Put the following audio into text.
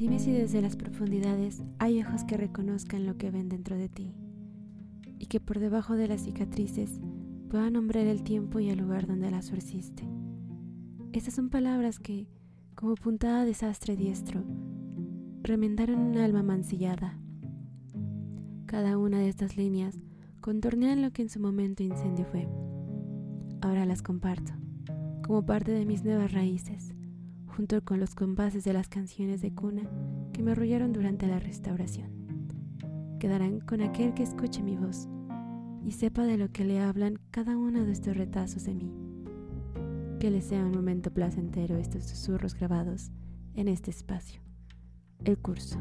Dime si desde las profundidades hay ojos que reconozcan lo que ven dentro de ti y que por debajo de las cicatrices puedan nombrar el tiempo y el lugar donde las surciste. Estas son palabras que, como puntada de sastre diestro, remendaron un alma mancillada. Cada una de estas líneas contornean lo que en su momento incendio fue. Ahora las comparto, como parte de mis nuevas raíces, junto con los compases de las canciones de cuna que me arrullaron durante la restauración. Quedarán con aquel que escuche mi voz y sepa de lo que le hablan cada uno de estos retazos de mí. Que le sea un momento placentero estos susurros grabados en este espacio. El curso.